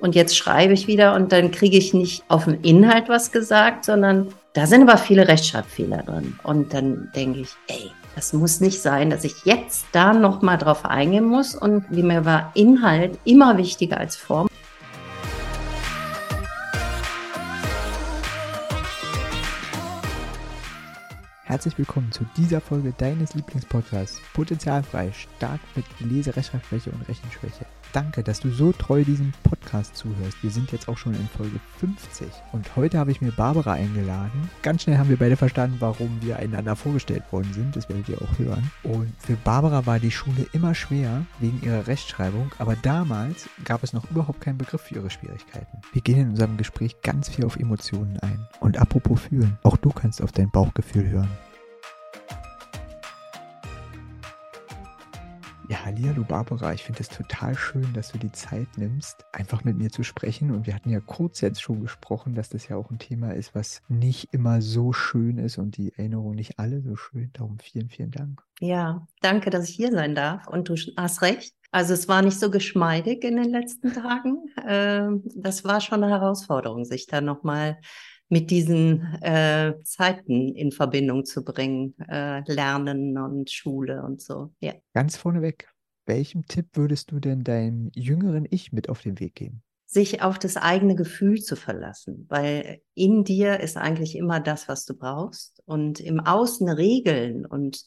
Und jetzt schreibe ich wieder und dann kriege ich nicht auf den Inhalt was gesagt, sondern da sind aber viele Rechtschreibfehler drin. Und dann denke ich, ey, das muss nicht sein, dass ich jetzt da nochmal drauf eingehen muss. Und wie mir war Inhalt immer wichtiger als Form. Herzlich willkommen zu dieser Folge deines Lieblingspodcasts Potenzialfrei, stark mit Leserechtschreibschwäche und Rechenschwäche. Danke, dass du so treu diesem Podcast zuhörst. Wir sind jetzt auch schon in Folge 50 und heute habe ich mir Barbara eingeladen. Ganz schnell haben wir beide verstanden, warum wir einander vorgestellt worden sind. Das werdet ihr auch hören. Und für Barbara war die Schule immer schwer wegen ihrer Rechtschreibung, aber damals gab es noch überhaupt keinen Begriff für ihre Schwierigkeiten. Wir gehen in unserem Gespräch ganz viel auf Emotionen ein. Und apropos fühlen, auch du kannst auf dein Bauchgefühl hören. Ja, hallo Barbara, ich finde es total schön, dass du die Zeit nimmst, einfach mit mir zu sprechen. Und wir hatten ja kurz jetzt schon gesprochen, dass das ja auch ein Thema ist, was nicht immer so schön ist und die Erinnerungen nicht alle so schön. Darum vielen, vielen Dank. Ja, danke, dass ich hier sein darf. Und du hast recht. Also es war nicht so geschmeidig in den letzten Tagen. Ähm, das war schon eine Herausforderung, sich da nochmal mit diesen äh, Zeiten in Verbindung zu bringen, äh, Lernen und Schule und so. Ja. Ganz vorneweg, welchen Tipp würdest du denn deinem jüngeren Ich mit auf den Weg geben? Sich auf das eigene Gefühl zu verlassen, weil in dir ist eigentlich immer das, was du brauchst. Und im Außen Regeln und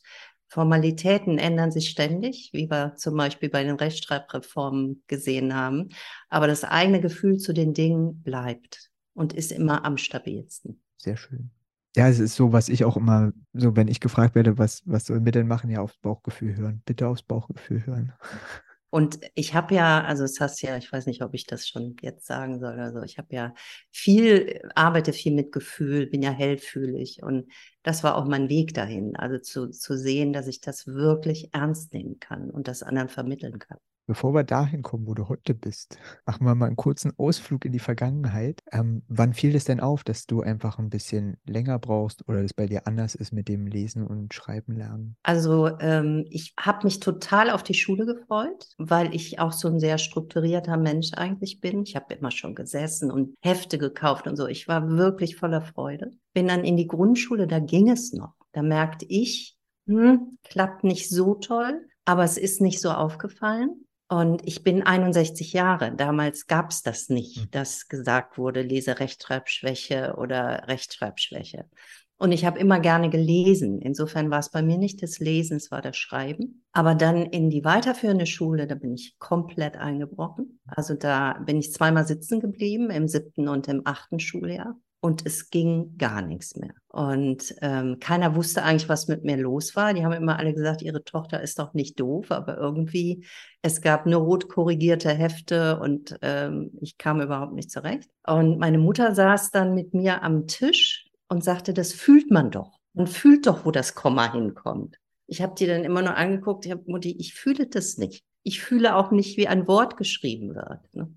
Formalitäten ändern sich ständig, wie wir zum Beispiel bei den Rechtschreibreformen gesehen haben. Aber das eigene Gefühl zu den Dingen bleibt und ist immer am stabilsten. Sehr schön. Ja, es ist so, was ich auch immer, so wenn ich gefragt werde, was, was sollen wir denn machen? Ja, aufs Bauchgefühl hören. Bitte aufs Bauchgefühl hören. Und ich habe ja, also es hast ja, ich weiß nicht, ob ich das schon jetzt sagen soll. Also ich habe ja viel, arbeite viel mit Gefühl, bin ja hellfühlig und das war auch mein Weg dahin. Also zu, zu sehen, dass ich das wirklich ernst nehmen kann und das anderen vermitteln kann. Bevor wir dahin kommen, wo du heute bist, machen wir mal einen kurzen Ausflug in die Vergangenheit. Ähm, wann fiel es denn auf, dass du einfach ein bisschen länger brauchst oder es bei dir anders ist mit dem Lesen und Schreiben lernen? Also ähm, ich habe mich total auf die Schule gefreut, weil ich auch so ein sehr strukturierter Mensch eigentlich bin. Ich habe immer schon gesessen und Hefte gekauft und so. Ich war wirklich voller Freude. Bin dann in die Grundschule, da ging es noch. Da merkte ich, hm, klappt nicht so toll, aber es ist nicht so aufgefallen. Und ich bin 61 Jahre. Damals gab es das nicht, hm. dass gesagt wurde, Leserechtschreibschwäche oder Rechtschreibschwäche. Und ich habe immer gerne gelesen. Insofern war es bei mir nicht das Lesen, es war das Schreiben. Aber dann in die weiterführende Schule, da bin ich komplett eingebrochen. Also da bin ich zweimal sitzen geblieben, im siebten und im achten Schuljahr und es ging gar nichts mehr. Und ähm, keiner wusste eigentlich, was mit mir los war. Die haben immer alle gesagt, ihre Tochter ist doch nicht doof, aber irgendwie, es gab nur rot korrigierte Hefte und ähm, ich kam überhaupt nicht zurecht. Und meine Mutter saß dann mit mir am Tisch und sagte, das fühlt man doch. Man fühlt doch, wo das Komma hinkommt. Ich habe die dann immer nur angeguckt, ich habe Mutti, ich fühle das nicht. Ich fühle auch nicht, wie ein Wort geschrieben wird. Ne?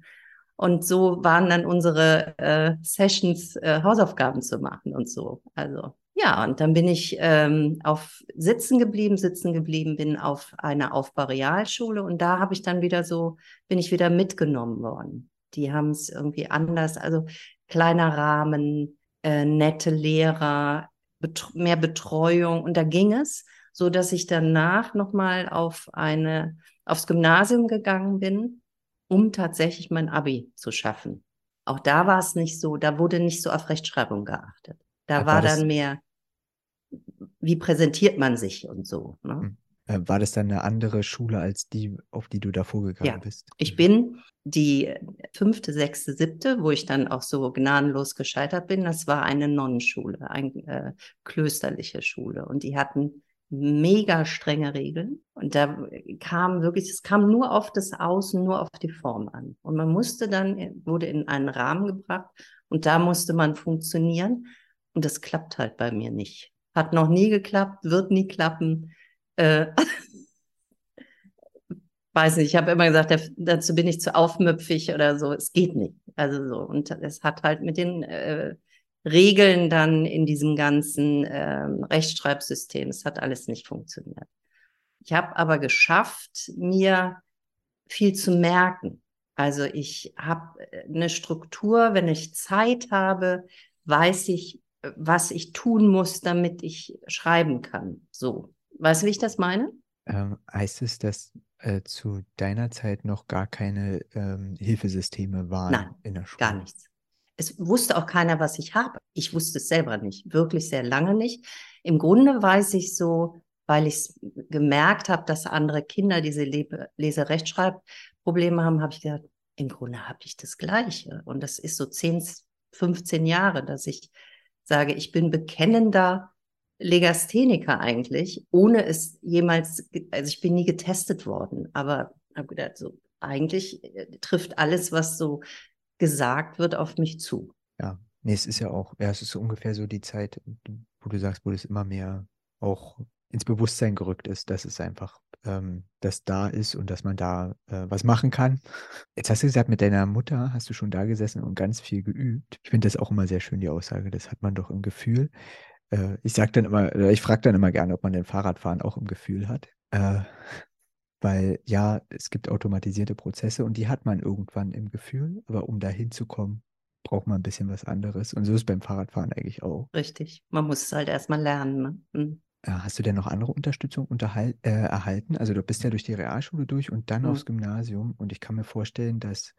Und so waren dann unsere äh, Sessions, äh, Hausaufgaben zu machen und so. Also ja, und dann bin ich ähm, auf Sitzen geblieben, sitzen geblieben, bin auf einer Aufbaurealschule und da habe ich dann wieder so, bin ich wieder mitgenommen worden. Die haben es irgendwie anders, also kleiner Rahmen, äh, nette Lehrer, bet mehr Betreuung und da ging es, so dass ich danach nochmal auf eine aufs Gymnasium gegangen bin um tatsächlich mein Abi zu schaffen. Auch da war es nicht so, da wurde nicht so auf Rechtschreibung geachtet. Da war, war dann mehr, wie präsentiert man sich und so. Ne? Hm. Äh, war das dann eine andere Schule als die, auf die du davor gegangen ja. bist? Ich bin die fünfte, sechste, siebte, wo ich dann auch so gnadenlos gescheitert bin. Das war eine Nonnenschule, eine äh, klösterliche Schule. Und die hatten mega strenge Regeln. Und da kam wirklich, es kam nur auf das Außen, nur auf die Form an. Und man musste dann, wurde in einen Rahmen gebracht und da musste man funktionieren. Und das klappt halt bei mir nicht. Hat noch nie geklappt, wird nie klappen. Äh, weiß nicht, ich habe immer gesagt, dazu bin ich zu aufmüpfig oder so. Es geht nicht. Also so. Und es hat halt mit den äh, Regeln dann in diesem ganzen ähm, Rechtschreibsystem. Es hat alles nicht funktioniert. Ich habe aber geschafft, mir viel zu merken. Also ich habe eine Struktur, wenn ich Zeit habe, weiß ich, was ich tun muss, damit ich schreiben kann. So. Weißt du, wie ich das meine? Ähm, heißt es, dass äh, zu deiner Zeit noch gar keine ähm, Hilfesysteme waren Nein, in der Schule? Gar nichts. Es wusste auch keiner, was ich habe. Ich wusste es selber nicht, wirklich sehr lange nicht. Im Grunde weiß ich so, weil ich gemerkt habe, dass andere Kinder diese Le Lese-Rechtschreibprobleme haben, habe ich gedacht, im Grunde habe ich das Gleiche. Und das ist so 10, 15 Jahre, dass ich sage, ich bin bekennender Legastheniker eigentlich, ohne es jemals, also ich bin nie getestet worden, aber habe gedacht, so eigentlich äh, trifft alles, was so gesagt wird, auf mich zu. Ja, nee, es ist ja auch, ja, es ist so ungefähr so die Zeit, wo du sagst, wo das immer mehr auch ins Bewusstsein gerückt ist, dass es einfach ähm, das da ist und dass man da äh, was machen kann. Jetzt hast du gesagt, mit deiner Mutter hast du schon da gesessen und ganz viel geübt. Ich finde das auch immer sehr schön, die Aussage. Das hat man doch im Gefühl. Äh, ich sage dann immer, ich frage dann immer gerne, ob man den Fahrradfahren auch im Gefühl hat. Äh, weil ja, es gibt automatisierte Prozesse und die hat man irgendwann im Gefühl, aber um da hinzukommen, braucht man ein bisschen was anderes. Und so ist beim Fahrradfahren eigentlich auch. Richtig. Man muss es halt erstmal lernen. Ne? Mhm. Hast du denn noch andere Unterstützung unterhal äh, erhalten? Also du bist ja durch die Realschule durch und dann mhm. aufs Gymnasium. Und ich kann mir vorstellen, dass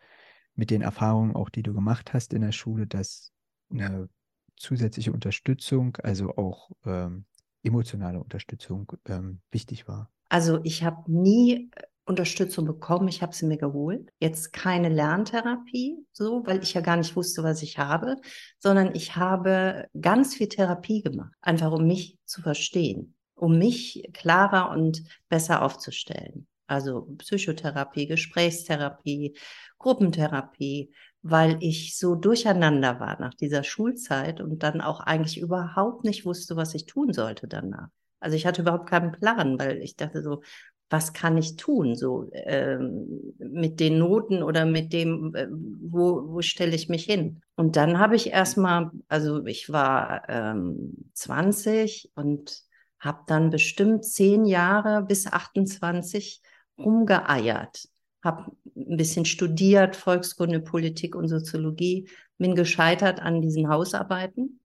mit den Erfahrungen auch, die du gemacht hast in der Schule, dass eine zusätzliche Unterstützung, also auch ähm, emotionale Unterstützung ähm, wichtig war? Also ich habe nie äh, Unterstützung bekommen, ich habe sie mir geholt. Jetzt keine Lerntherapie, so, weil ich ja gar nicht wusste, was ich habe, sondern ich habe ganz viel Therapie gemacht, einfach um mich zu verstehen, um mich klarer und besser aufzustellen. Also Psychotherapie, Gesprächstherapie, Gruppentherapie, weil ich so durcheinander war nach dieser Schulzeit und dann auch eigentlich überhaupt nicht wusste, was ich tun sollte danach. Also ich hatte überhaupt keinen Plan, weil ich dachte so, was kann ich tun, so ähm, mit den Noten oder mit dem, äh, wo, wo stelle ich mich hin? Und dann habe ich erstmal, also ich war ähm, 20 und habe dann bestimmt zehn Jahre bis 28 rumgeeiert habe ein bisschen studiert, Volkskunde, Politik und Soziologie, bin gescheitert an diesen Hausarbeiten.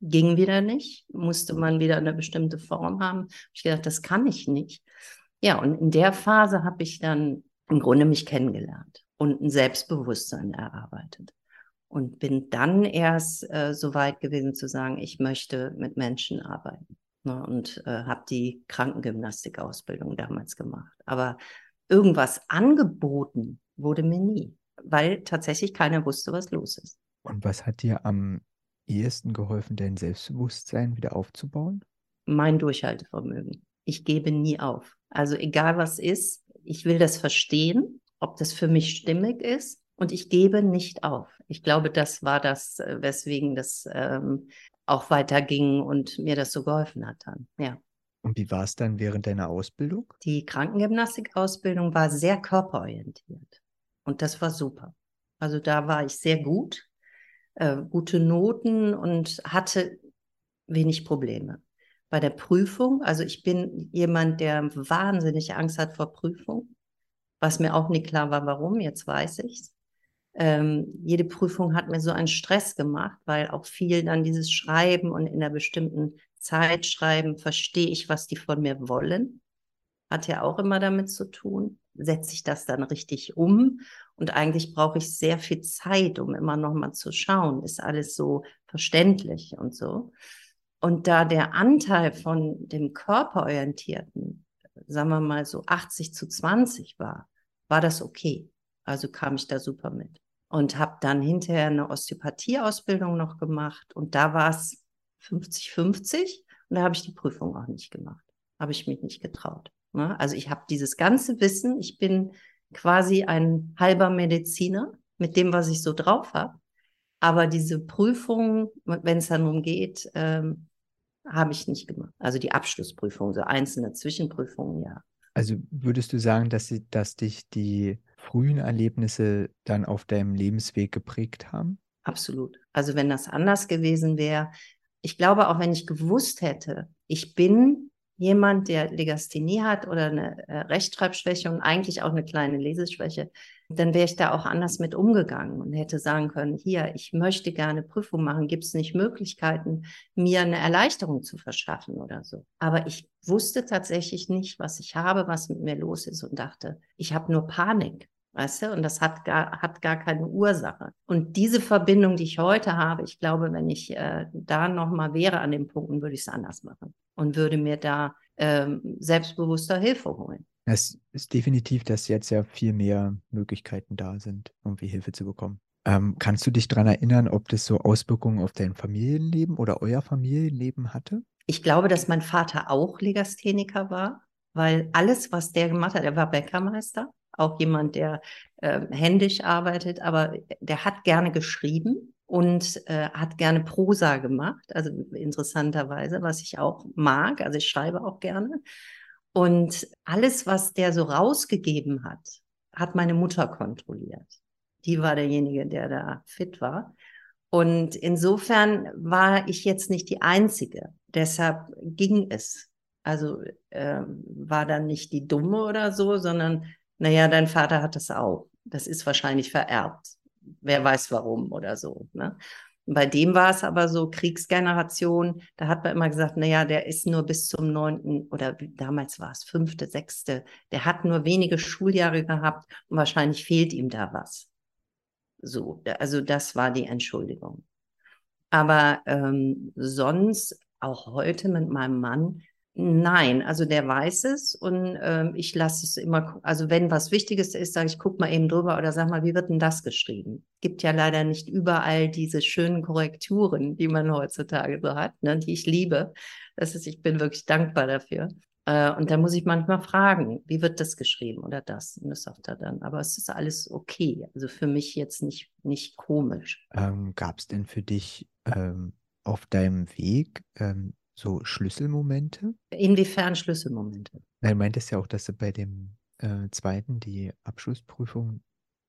Ging wieder nicht, musste man wieder eine bestimmte Form haben. Ich gedacht, das kann ich nicht. Ja, und in der Phase habe ich dann im Grunde mich kennengelernt und ein Selbstbewusstsein erarbeitet. Und bin dann erst äh, so weit gewesen zu sagen, ich möchte mit Menschen arbeiten. Ne, und äh, habe die Krankengymnastikausbildung damals gemacht. Aber irgendwas angeboten wurde mir nie, weil tatsächlich keiner wusste, was los ist. Und was hat dir am ehesten geholfen, dein Selbstbewusstsein wieder aufzubauen? Mein Durchhaltevermögen. Ich gebe nie auf. Also egal was ist, ich will das verstehen, ob das für mich stimmig ist und ich gebe nicht auf. Ich glaube, das war das, äh, weswegen das ähm, auch weiterging und mir das so geholfen hat dann. Ja. Und wie war es dann während deiner Ausbildung? Die Krankengymnastikausbildung war sehr körperorientiert. Und das war super. Also da war ich sehr gut, äh, gute Noten und hatte wenig Probleme. Bei der Prüfung, also ich bin jemand, der wahnsinnig Angst hat vor Prüfung, was mir auch nicht klar war, warum, jetzt weiß ich's. Ähm, jede Prüfung hat mir so einen Stress gemacht, weil auch viel dann dieses Schreiben und in einer bestimmten Zeit schreiben, verstehe ich, was die von mir wollen. Hat ja auch immer damit zu tun. Setze ich das dann richtig um? Und eigentlich brauche ich sehr viel Zeit, um immer noch mal zu schauen, ist alles so verständlich und so. Und da der Anteil von dem Körperorientierten, sagen wir mal so 80 zu 20 war, war das okay. Also kam ich da super mit. Und habe dann hinterher eine Osteopathie-Ausbildung noch gemacht. Und da war es 50-50 und da habe ich die Prüfung auch nicht gemacht. Habe ich mich nicht getraut. Ne? Also ich habe dieses ganze Wissen, ich bin quasi ein halber Mediziner mit dem, was ich so drauf habe. Aber diese Prüfung, wenn es dann darum geht, ähm, habe ich nicht gemacht. Also die Abschlussprüfung, so einzelne Zwischenprüfungen, ja. Also würdest du sagen, dass, sie, dass dich die frühen Erlebnisse dann auf deinem Lebensweg geprägt haben? Absolut. Also wenn das anders gewesen wäre, ich glaube, auch wenn ich gewusst hätte, ich bin jemand, der Legasthenie hat oder eine äh, Rechtschreibschwäche und eigentlich auch eine kleine Leseschwäche, dann wäre ich da auch anders mit umgegangen und hätte sagen können, hier, ich möchte gerne Prüfung machen, gibt es nicht Möglichkeiten, mir eine Erleichterung zu verschaffen oder so. Aber ich wusste tatsächlich nicht, was ich habe, was mit mir los ist und dachte, ich habe nur Panik. Weißt du, und das hat gar, hat gar keine Ursache. Und diese Verbindung, die ich heute habe, ich glaube, wenn ich äh, da nochmal wäre an den Punkten, würde ich es anders machen und würde mir da ähm, selbstbewusster Hilfe holen. Es ist definitiv, dass jetzt ja viel mehr Möglichkeiten da sind, irgendwie Hilfe zu bekommen. Ähm, kannst du dich daran erinnern, ob das so Auswirkungen auf dein Familienleben oder euer Familienleben hatte? Ich glaube, dass mein Vater auch Legastheniker war, weil alles, was der gemacht hat, er war Bäckermeister, auch jemand, der äh, händisch arbeitet, aber der hat gerne geschrieben und äh, hat gerne Prosa gemacht, also interessanterweise, was ich auch mag. Also ich schreibe auch gerne. Und alles, was der so rausgegeben hat, hat meine Mutter kontrolliert. Die war derjenige, der da fit war. Und insofern war ich jetzt nicht die Einzige. Deshalb ging es. Also äh, war dann nicht die Dumme oder so, sondern, naja, dein Vater hat das auch. Das ist wahrscheinlich vererbt. Wer weiß warum oder so. Ne? Bei dem war es aber so Kriegsgeneration, da hat man immer gesagt, naja, der ist nur bis zum neunten oder damals war es fünfte, sechste, der hat nur wenige Schuljahre gehabt und wahrscheinlich fehlt ihm da was. So, also das war die Entschuldigung. Aber ähm, sonst, auch heute mit meinem Mann, Nein, also der weiß es und ähm, ich lasse es immer, also wenn was Wichtiges ist, sage ich, guck mal eben drüber oder sag mal, wie wird denn das geschrieben? Gibt ja leider nicht überall diese schönen Korrekturen, die man heutzutage so hat, ne, die ich liebe. Das ist, ich bin wirklich dankbar dafür. Äh, und da muss ich manchmal fragen, wie wird das geschrieben oder das? Und das sagt er dann. Aber es ist alles okay. Also für mich jetzt nicht, nicht komisch. Ähm, Gab es denn für dich ähm, auf deinem Weg ähm, so Schlüsselmomente? Inwiefern Schlüsselmomente? Du meintest ja auch, dass du bei dem äh, zweiten die Abschlussprüfung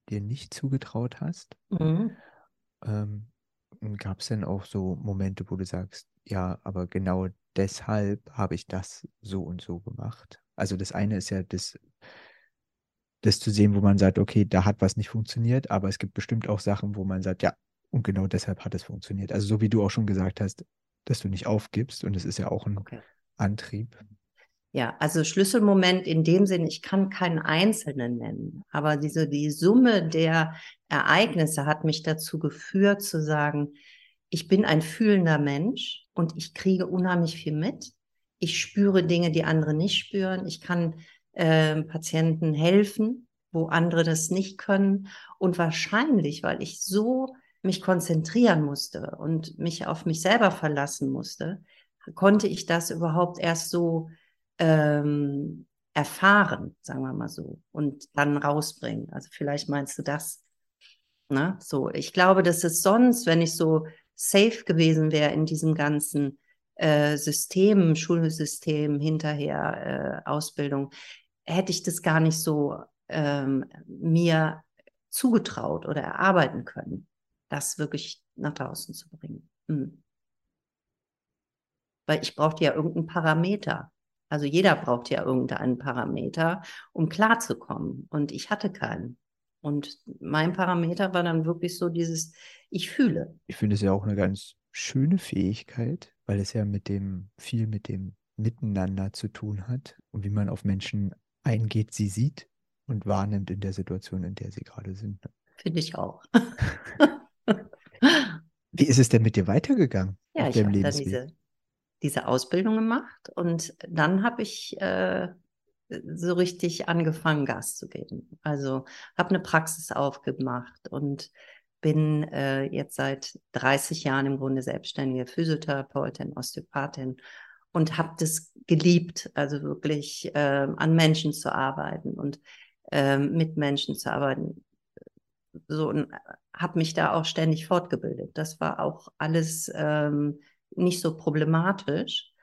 dir nicht zugetraut hast. Mhm. Ähm, Gab es denn auch so Momente, wo du sagst, ja, aber genau deshalb habe ich das so und so gemacht? Also das eine ist ja das, das zu sehen, wo man sagt, okay, da hat was nicht funktioniert, aber es gibt bestimmt auch Sachen, wo man sagt, ja, und genau deshalb hat es funktioniert. Also so wie du auch schon gesagt hast, dass du nicht aufgibst und es ist ja auch ein okay. Antrieb. Ja, also Schlüsselmoment in dem Sinn, ich kann keinen einzelnen nennen, aber diese, die Summe der Ereignisse hat mich dazu geführt zu sagen, ich bin ein fühlender Mensch und ich kriege unheimlich viel mit. Ich spüre Dinge, die andere nicht spüren. Ich kann äh, Patienten helfen, wo andere das nicht können. Und wahrscheinlich, weil ich so mich konzentrieren musste und mich auf mich selber verlassen musste, konnte ich das überhaupt erst so ähm, erfahren, sagen wir mal so, und dann rausbringen. Also vielleicht meinst du das. Ne? So, ich glaube, dass es sonst, wenn ich so safe gewesen wäre in diesem ganzen äh, System, Schulsystem, hinterher äh, Ausbildung, hätte ich das gar nicht so ähm, mir zugetraut oder erarbeiten können das wirklich nach draußen zu bringen. Hm. Weil ich brauchte ja irgendeinen Parameter. Also jeder braucht ja irgendeinen Parameter, um klarzukommen. Und ich hatte keinen. Und mein Parameter war dann wirklich so dieses, ich fühle. Ich finde es ja auch eine ganz schöne Fähigkeit, weil es ja mit dem, viel mit dem Miteinander zu tun hat und wie man auf Menschen eingeht, sie sieht und wahrnimmt in der Situation, in der sie gerade sind. Finde ich auch. Wie ist es denn mit dir weitergegangen? Ja, ich habe dann diese, diese Ausbildung gemacht und dann habe ich äh, so richtig angefangen, Gas zu geben. Also habe eine Praxis aufgemacht und bin äh, jetzt seit 30 Jahren im Grunde selbstständige Physiotherapeutin, Osteopathin und habe das geliebt, also wirklich äh, an Menschen zu arbeiten und äh, mit Menschen zu arbeiten so und habe mich da auch ständig fortgebildet. Das war auch alles ähm, nicht so problematisch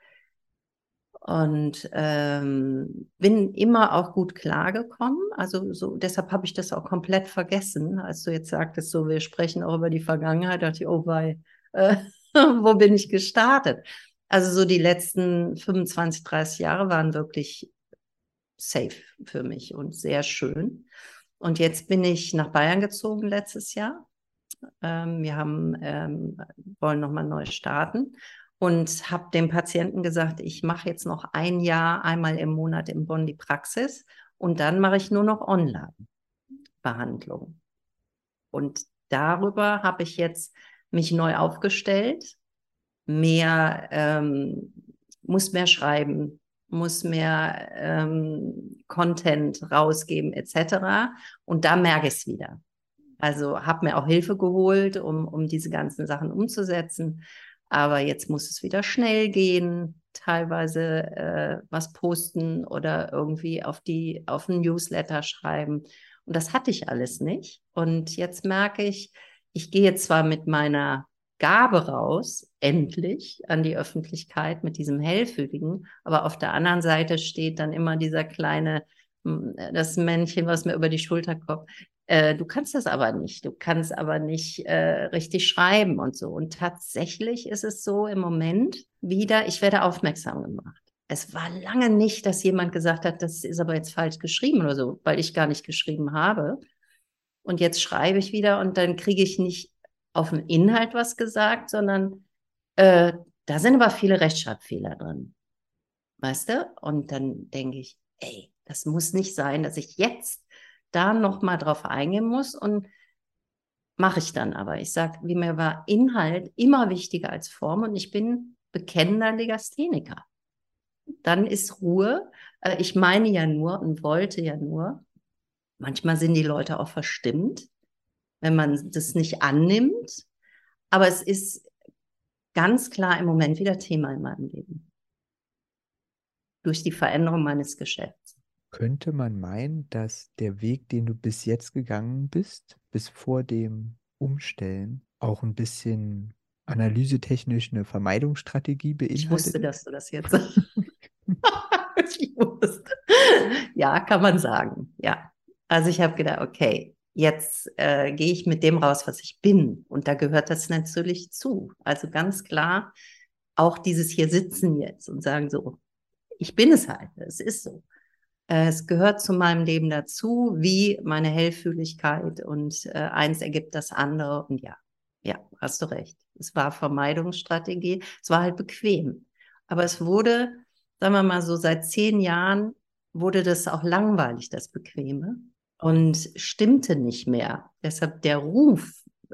und ähm, bin immer auch gut klargekommen. Also so deshalb habe ich das auch komplett vergessen, als du jetzt sagtest, so wir sprechen auch über die Vergangenheit. Dachte ich, oh bei, äh, wo bin ich gestartet? Also so die letzten 25, 30 Jahre waren wirklich safe für mich und sehr schön. Und jetzt bin ich nach Bayern gezogen letztes Jahr. Ähm, wir haben, ähm, wollen nochmal neu starten und habe dem Patienten gesagt, ich mache jetzt noch ein Jahr einmal im Monat in Bonn die Praxis und dann mache ich nur noch Online-Behandlung. Und darüber habe ich jetzt mich neu aufgestellt, mehr, ähm, muss mehr schreiben, muss mehr ähm, Content rausgeben etc. Und da merke ich es wieder. Also habe mir auch Hilfe geholt, um, um diese ganzen Sachen umzusetzen. Aber jetzt muss es wieder schnell gehen, teilweise äh, was posten oder irgendwie auf die auf ein Newsletter schreiben. Und das hatte ich alles nicht. Und jetzt merke ich, ich gehe zwar mit meiner Gabe raus, endlich an die Öffentlichkeit mit diesem Hellfühligen, aber auf der anderen Seite steht dann immer dieser kleine, hm, das Männchen, was mir über die Schulter kommt. Äh, du kannst das aber nicht, du kannst aber nicht äh, richtig schreiben und so. Und tatsächlich ist es so im Moment wieder, ich werde aufmerksam gemacht. Es war lange nicht, dass jemand gesagt hat, das ist aber jetzt falsch geschrieben oder so, weil ich gar nicht geschrieben habe. Und jetzt schreibe ich wieder und dann kriege ich nicht auf den Inhalt was gesagt, sondern äh, da sind aber viele Rechtschreibfehler drin. Weißt du? Und dann denke ich, ey, das muss nicht sein, dass ich jetzt da nochmal drauf eingehen muss und mache ich dann aber. Ich sage, wie mir war Inhalt immer wichtiger als Form und ich bin bekennender Legastheniker. Dann ist Ruhe. Äh, ich meine ja nur und wollte ja nur. Manchmal sind die Leute auch verstimmt wenn man das nicht annimmt. Aber es ist ganz klar im Moment wieder Thema in meinem Leben. Durch die Veränderung meines Geschäfts. Könnte man meinen, dass der Weg, den du bis jetzt gegangen bist, bis vor dem Umstellen, auch ein bisschen analysetechnisch eine Vermeidungsstrategie beinhaltet? Ich wusste, dass du das jetzt sagst. ich wusste. Ja, kann man sagen. Ja. Also ich habe gedacht, okay, Jetzt äh, gehe ich mit dem raus, was ich bin. Und da gehört das natürlich zu. Also ganz klar auch dieses hier sitzen jetzt und sagen so, ich bin es halt, es ist so. Äh, es gehört zu meinem Leben dazu, wie meine Hellfühligkeit und äh, eins ergibt das andere. Und ja, ja, hast du recht. Es war Vermeidungsstrategie, es war halt bequem. Aber es wurde, sagen wir mal so, seit zehn Jahren wurde das auch langweilig, das Bequeme und stimmte nicht mehr. Deshalb der Ruf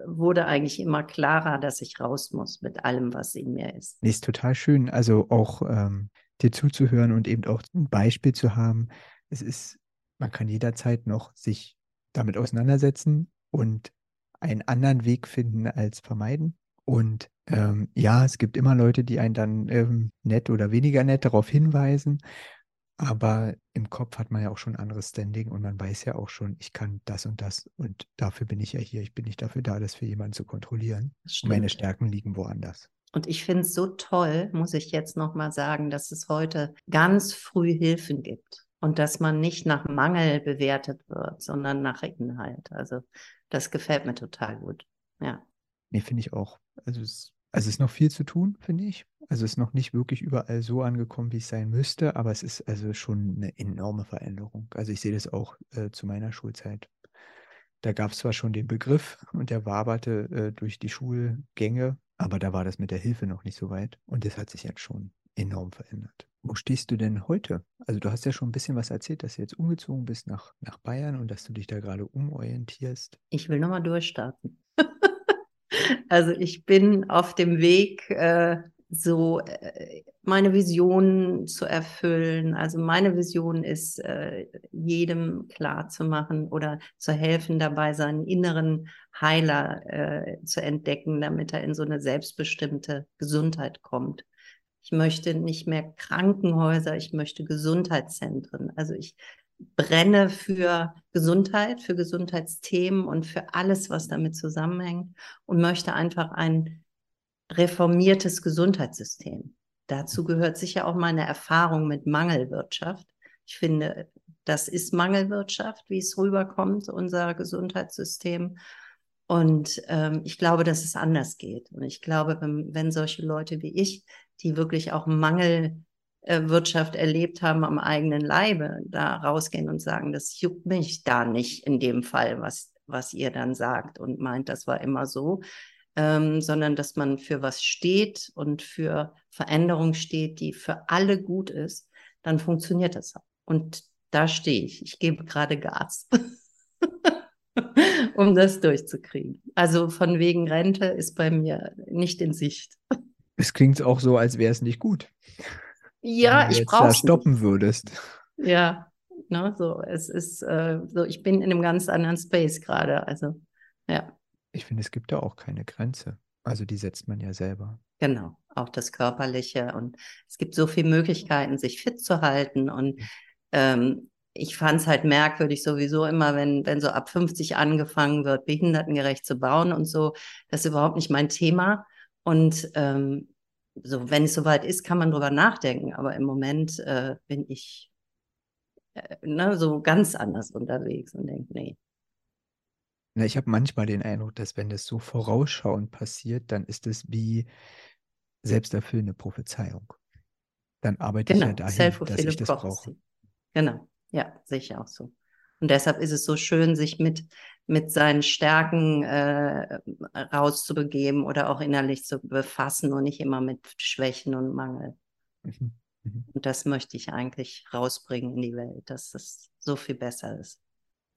wurde eigentlich immer klarer, dass ich raus muss mit allem, was in mir ist. Ist total schön. Also auch ähm, dir zuzuhören und eben auch ein Beispiel zu haben. Es ist, man kann jederzeit noch sich damit auseinandersetzen und einen anderen Weg finden als vermeiden. Und ähm, ja, es gibt immer Leute, die einen dann ähm, nett oder weniger nett darauf hinweisen. Aber im Kopf hat man ja auch schon ein anderes Standing und man weiß ja auch schon, ich kann das und das und dafür bin ich ja hier. Ich bin nicht dafür da, das für jemanden zu kontrollieren. Meine Stärken liegen woanders. Und ich finde es so toll, muss ich jetzt nochmal sagen, dass es heute ganz früh Hilfen gibt und dass man nicht nach Mangel bewertet wird, sondern nach Inhalt. Also das gefällt mir total gut. Ja. Nee, finde ich auch. Also es also es ist noch viel zu tun, finde ich. Also es ist noch nicht wirklich überall so angekommen, wie es sein müsste, aber es ist also schon eine enorme Veränderung. Also ich sehe das auch äh, zu meiner Schulzeit. Da gab es zwar schon den Begriff und der waberte äh, durch die Schulgänge, aber da war das mit der Hilfe noch nicht so weit. Und das hat sich jetzt schon enorm verändert. Wo stehst du denn heute? Also du hast ja schon ein bisschen was erzählt, dass du jetzt umgezogen bist nach, nach Bayern und dass du dich da gerade umorientierst. Ich will nochmal durchstarten. Also ich bin auf dem Weg, äh, so äh, meine Vision zu erfüllen. Also meine Vision ist, äh, jedem klar zu machen oder zu helfen dabei, seinen inneren Heiler äh, zu entdecken, damit er in so eine selbstbestimmte Gesundheit kommt. Ich möchte nicht mehr Krankenhäuser, ich möchte Gesundheitszentren. Also ich brenne für Gesundheit, für Gesundheitsthemen und für alles, was damit zusammenhängt und möchte einfach ein reformiertes Gesundheitssystem. Dazu gehört sicher auch meine Erfahrung mit Mangelwirtschaft. Ich finde, das ist Mangelwirtschaft, wie es rüberkommt, unser Gesundheitssystem. Und ähm, ich glaube, dass es anders geht. Und ich glaube, wenn, wenn solche Leute wie ich, die wirklich auch Mangel äh, erlebt haben am eigenen Leibe, da rausgehen und sagen, das juckt mich da nicht in dem Fall, was, was ihr dann sagt und meint, das war immer so, ähm, sondern dass man für was steht und für Veränderung steht, die für alle gut ist, dann funktioniert das. Und da stehe ich. Ich gebe gerade Gas, um das durchzukriegen. Also von wegen Rente ist bei mir nicht in Sicht. Es klingt auch so, als wäre es nicht gut. Ja, ich brauche es stoppen nicht. würdest. Ja, ne, so es ist äh, so. Ich bin in einem ganz anderen Space gerade. Also ja. Ich finde, es gibt da auch keine Grenze. Also die setzt man ja selber. Genau, auch das Körperliche. Und es gibt so viele Möglichkeiten, sich fit zu halten. Und ähm, ich fand es halt merkwürdig sowieso immer, wenn, wenn so ab 50 angefangen wird, behindertengerecht zu bauen und so. Das ist überhaupt nicht mein Thema. Und ähm, so, wenn es soweit ist, kann man drüber nachdenken. Aber im Moment äh, bin ich äh, ne, so ganz anders unterwegs und denke, nee, na, ich habe manchmal den Eindruck, dass wenn das so vorausschauend passiert, dann ist es wie selbsterfüllende Prophezeiung. Dann arbeite genau, ich ja dahin, dass ich das brauche. Genau, ja, sehe ich auch so. Und deshalb ist es so schön, sich mit, mit seinen Stärken äh, rauszubegeben oder auch innerlich zu befassen und nicht immer mit Schwächen und Mangel. Mhm. Mhm. Und das möchte ich eigentlich rausbringen in die Welt, dass es so viel besser ist.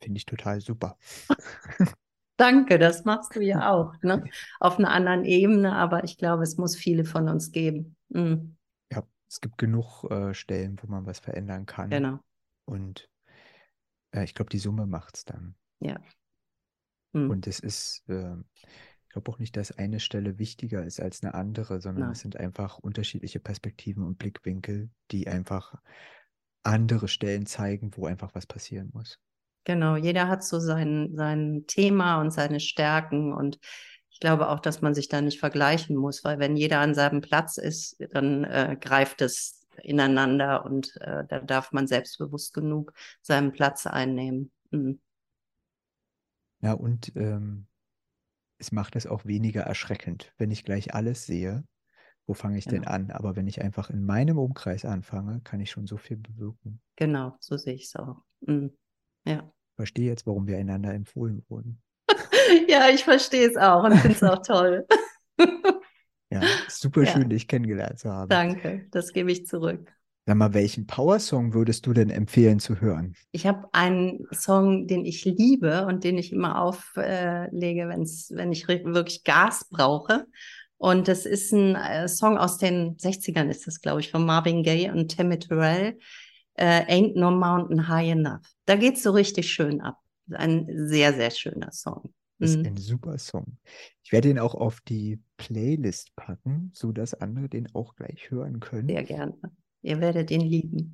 Finde ich total super. Danke, das machst du ja auch. Ne? Auf einer anderen Ebene, aber ich glaube, es muss viele von uns geben. Mhm. Ja, es gibt genug äh, Stellen, wo man was verändern kann. Genau. Und äh, ich glaube, die Summe macht es dann. Ja. Mhm. Und es ist, äh, ich glaube auch nicht, dass eine Stelle wichtiger ist als eine andere, sondern Nein. es sind einfach unterschiedliche Perspektiven und Blickwinkel, die einfach andere Stellen zeigen, wo einfach was passieren muss. Genau, jeder hat so sein, sein Thema und seine Stärken und ich glaube auch, dass man sich da nicht vergleichen muss, weil wenn jeder an seinem Platz ist, dann äh, greift es ineinander und äh, da darf man selbstbewusst genug seinen Platz einnehmen. Mhm. Ja, und ähm, es macht es auch weniger erschreckend, wenn ich gleich alles sehe. Wo fange ich genau. denn an? Aber wenn ich einfach in meinem Umkreis anfange, kann ich schon so viel bewirken. Genau, so sehe ich es auch. Mhm. Ja. Verstehe jetzt, warum wir einander empfohlen wurden. ja, ich verstehe es auch und finde es auch toll. ja, super ja. schön, dich kennengelernt zu haben. Danke, das gebe ich zurück. Sag mal, welchen Power-Song würdest du denn empfehlen zu hören? Ich habe einen Song, den ich liebe und den ich immer auflege, wenn's, wenn ich wirklich Gas brauche. Und das ist ein äh, Song aus den 60ern, ist das, glaube ich, von Marvin Gaye und Tammy Terrell äh, Ain't No Mountain High Enough. Da geht es so richtig schön ab. Ein sehr, sehr schöner Song. Das ist mhm. ein super Song. Ich werde ihn auch auf die Playlist packen, sodass andere den auch gleich hören können. Sehr gerne. Ihr werdet ihn lieben.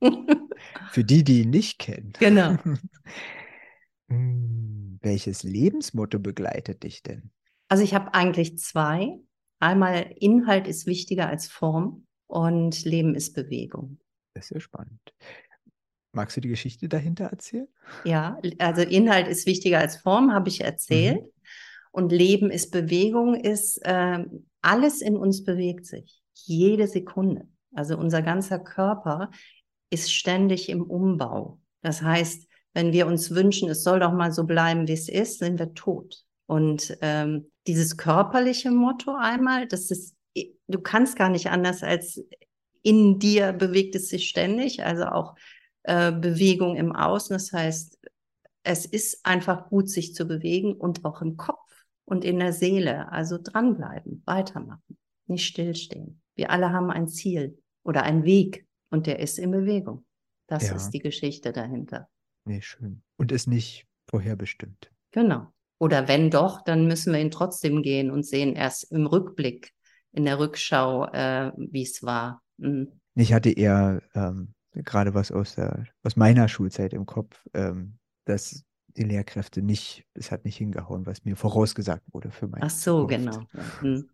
Für die, die ihn nicht kennen. Genau. Hm, welches Lebensmotto begleitet dich denn? Also ich habe eigentlich zwei. Einmal Inhalt ist wichtiger als Form und Leben ist Bewegung. Das ist ja spannend. Magst du die Geschichte dahinter erzählen? Ja, also Inhalt ist wichtiger als Form, habe ich erzählt. Mhm. Und Leben ist Bewegung, ist äh, alles in uns bewegt sich. Jede Sekunde. Also unser ganzer Körper ist ständig im Umbau. Das heißt, wenn wir uns wünschen, es soll doch mal so bleiben, wie es ist, sind wir tot. Und ähm, dieses körperliche Motto einmal, das ist, du kannst gar nicht anders als in dir bewegt es sich ständig, also auch äh, Bewegung im Außen. Das heißt, es ist einfach gut, sich zu bewegen und auch im Kopf und in der Seele. Also dranbleiben, weitermachen, nicht stillstehen. Wir alle haben ein Ziel oder einen Weg und der ist in Bewegung. Das ja. ist die Geschichte dahinter. Nee, schön. Und ist nicht vorherbestimmt. Genau. Oder wenn doch, dann müssen wir ihn trotzdem gehen und sehen erst im Rückblick, in der Rückschau, äh, wie es war. Mhm. Ich hatte eher ähm, gerade was aus, der, aus meiner Schulzeit im Kopf, ähm, dass die Lehrkräfte nicht, es hat nicht hingehauen, was mir vorausgesagt wurde für meine Ach so, Zukunft. genau. Mhm.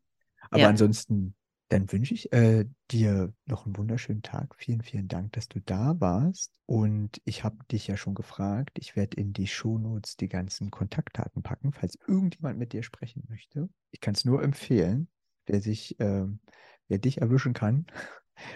Aber ja. ansonsten, dann wünsche ich äh, dir noch einen wunderschönen Tag. Vielen, vielen Dank, dass du da warst. Und ich habe dich ja schon gefragt. Ich werde in die Shownotes die ganzen Kontaktdaten packen, falls irgendjemand mit dir sprechen möchte. Ich kann es nur empfehlen, wer sich, äh, wer dich erwischen kann,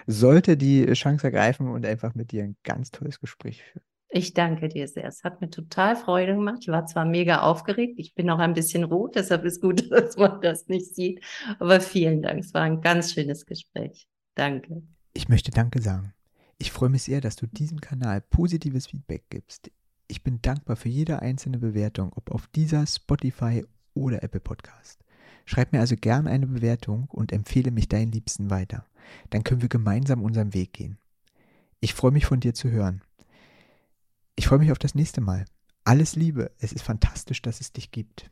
sollte die Chance ergreifen und einfach mit dir ein ganz tolles Gespräch führen. Ich danke dir sehr. Es hat mir total Freude gemacht. Ich war zwar mega aufgeregt, ich bin auch ein bisschen rot, deshalb ist gut, dass man das nicht sieht. Aber vielen Dank. Es war ein ganz schönes Gespräch. Danke. Ich möchte Danke sagen. Ich freue mich sehr, dass du diesem Kanal positives Feedback gibst. Ich bin dankbar für jede einzelne Bewertung, ob auf dieser, Spotify oder Apple Podcast. Schreib mir also gern eine Bewertung und empfehle mich deinen Liebsten weiter. Dann können wir gemeinsam unseren Weg gehen. Ich freue mich von dir zu hören. Ich freue mich auf das nächste Mal. Alles Liebe. Es ist fantastisch, dass es dich gibt.